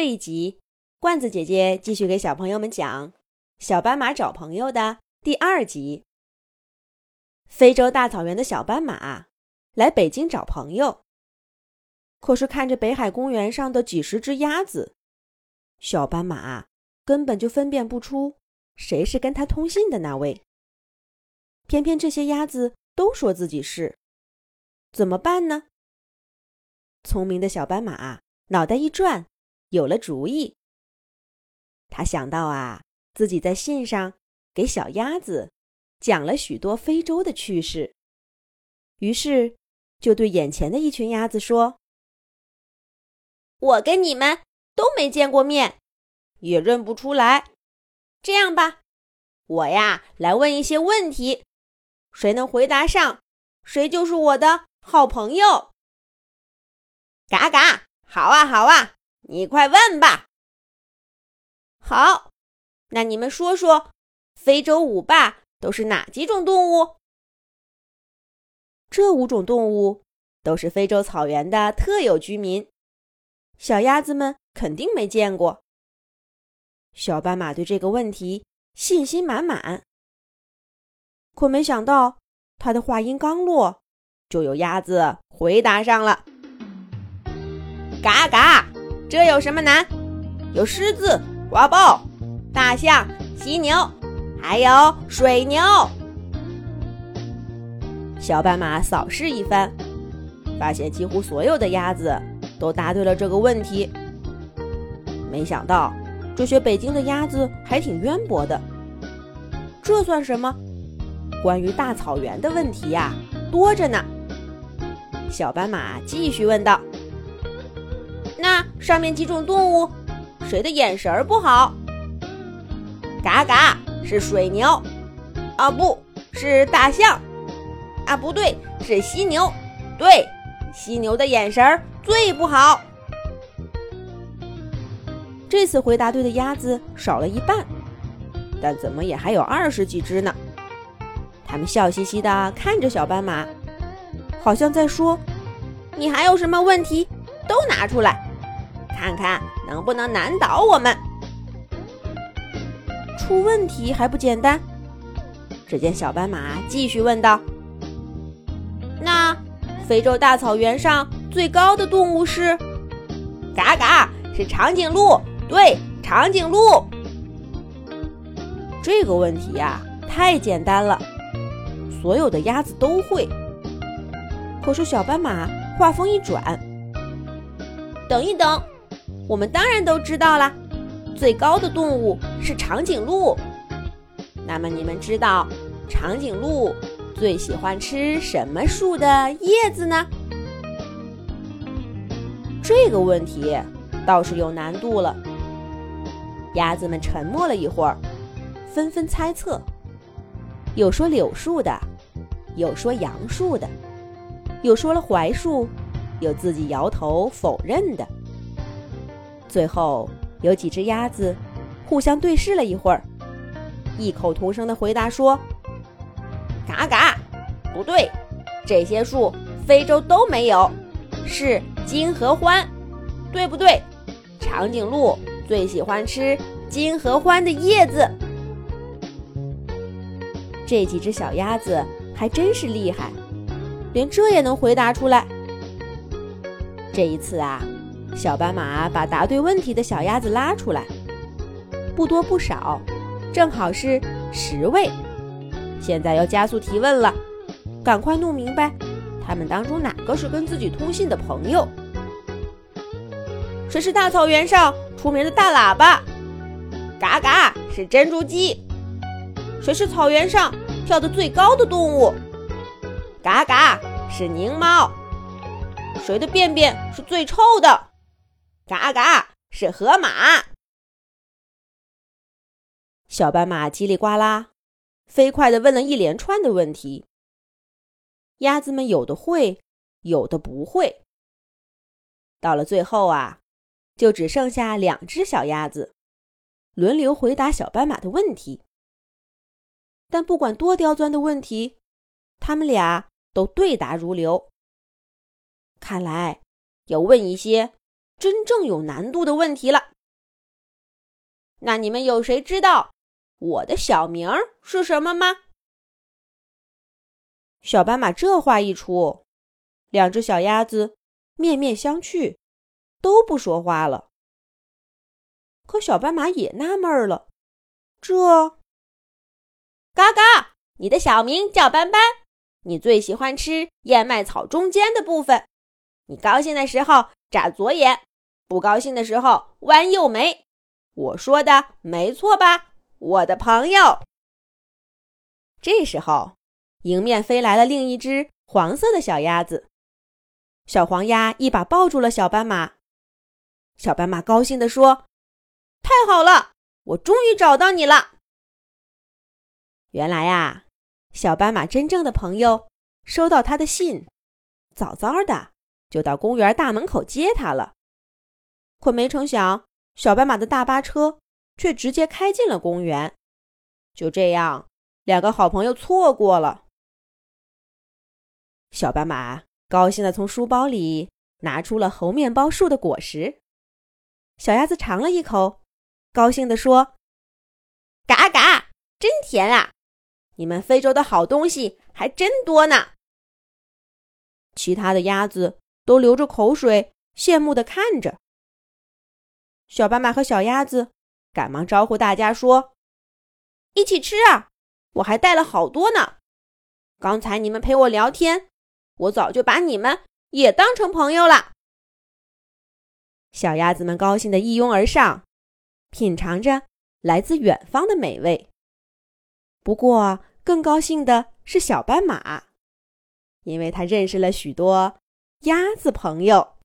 这一集，罐子姐姐继续给小朋友们讲《小斑马找朋友》的第二集。非洲大草原的小斑马来北京找朋友，可是看着北海公园上的几十只鸭子，小斑马根本就分辨不出谁是跟他通信的那位。偏偏这些鸭子都说自己是，怎么办呢？聪明的小斑马脑袋一转。有了主意，他想到啊，自己在信上给小鸭子讲了许多非洲的趣事，于是就对眼前的一群鸭子说：“我跟你们都没见过面，也认不出来。这样吧，我呀来问一些问题，谁能回答上，谁就是我的好朋友。”嘎嘎，好啊，好啊。你快问吧。好，那你们说说，非洲五霸都是哪几种动物？这五种动物都是非洲草原的特有居民，小鸭子们肯定没见过。小斑马对这个问题信心满满，可没想到他的话音刚落，就有鸭子回答上了：“嘎嘎。”这有什么难？有狮子、花豹、大象、犀牛，还有水牛。小斑马扫视一番，发现几乎所有的鸭子都答对了这个问题。没想到这些北京的鸭子还挺渊博的。这算什么？关于大草原的问题呀，多着呢。小斑马继续问道。那上面几种动物，谁的眼神不好？嘎嘎是水牛，啊不是大象，啊不对是犀牛，对，犀牛的眼神最不好。这次回答对的鸭子少了一半，但怎么也还有二十几只呢。他们笑嘻嘻地看着小斑马，好像在说：“你还有什么问题，都拿出来。”看看能不能难倒我们？出问题还不简单？只见小斑马继续问道：“那非洲大草原上最高的动物是？”“嘎嘎，是长颈鹿。”“对，长颈鹿。”这个问题呀，太简单了，所有的鸭子都会。可是小斑马话锋一转：“等一等。”我们当然都知道啦，最高的动物是长颈鹿。那么你们知道长颈鹿最喜欢吃什么树的叶子呢？这个问题倒是有难度了。鸭子们沉默了一会儿，纷纷猜测，有说柳树的，有说杨树的，有说了槐树，有自己摇头否认的。最后，有几只鸭子互相对视了一会儿，异口同声的回答说：“嘎嘎，不对，这些树非洲都没有，是金合欢，对不对？长颈鹿最喜欢吃金合欢的叶子。”这几只小鸭子还真是厉害，连这也能回答出来。这一次啊。小斑马把答对问题的小鸭子拉出来，不多不少，正好是十位。现在要加速提问了，赶快弄明白，他们当中哪个是跟自己通信的朋友？谁是大草原上出名的大喇叭？嘎嘎是珍珠鸡。谁是草原上跳得最高的动物？嘎嘎是狞猫。谁的便便是最臭的？嘎嘎，是河马。小斑马叽里呱啦，飞快的问了一连串的问题。鸭子们有的会，有的不会。到了最后啊，就只剩下两只小鸭子，轮流回答小斑马的问题。但不管多刁钻的问题，他们俩都对答如流。看来要问一些。真正有难度的问题了。那你们有谁知道我的小名是什么吗？小斑马这话一出，两只小鸭子面面相觑，都不说话了。可小斑马也纳闷了，这……嘎嘎，你的小名叫斑斑，你最喜欢吃燕麦草中间的部分。你高兴的时候眨左眼，不高兴的时候弯右眉。我说的没错吧，我的朋友？这时候。迎面飞来了另一只黄色的小鸭子，小黄鸭一把抱住了小斑马。小斑马高兴地说：“太好了，我终于找到你了。”原来呀，小斑马真正的朋友收到他的信，早早的就到公园大门口接他了。可没成想，小斑马的大巴车却直接开进了公园。就这样，两个好朋友错过了。小斑马高兴地从书包里拿出了猴面包树的果实，小鸭子尝了一口，高兴地说：“嘎嘎，真甜啊！你们非洲的好东西还真多呢。”其他的鸭子都流着口水，羡慕地看着。小斑马和小鸭子赶忙招呼大家说：“一起吃啊！我还带了好多呢。刚才你们陪我聊天。”我早就把你们也当成朋友了。小鸭子们高兴的一拥而上，品尝着来自远方的美味。不过，更高兴的是小斑马，因为它认识了许多鸭子朋友。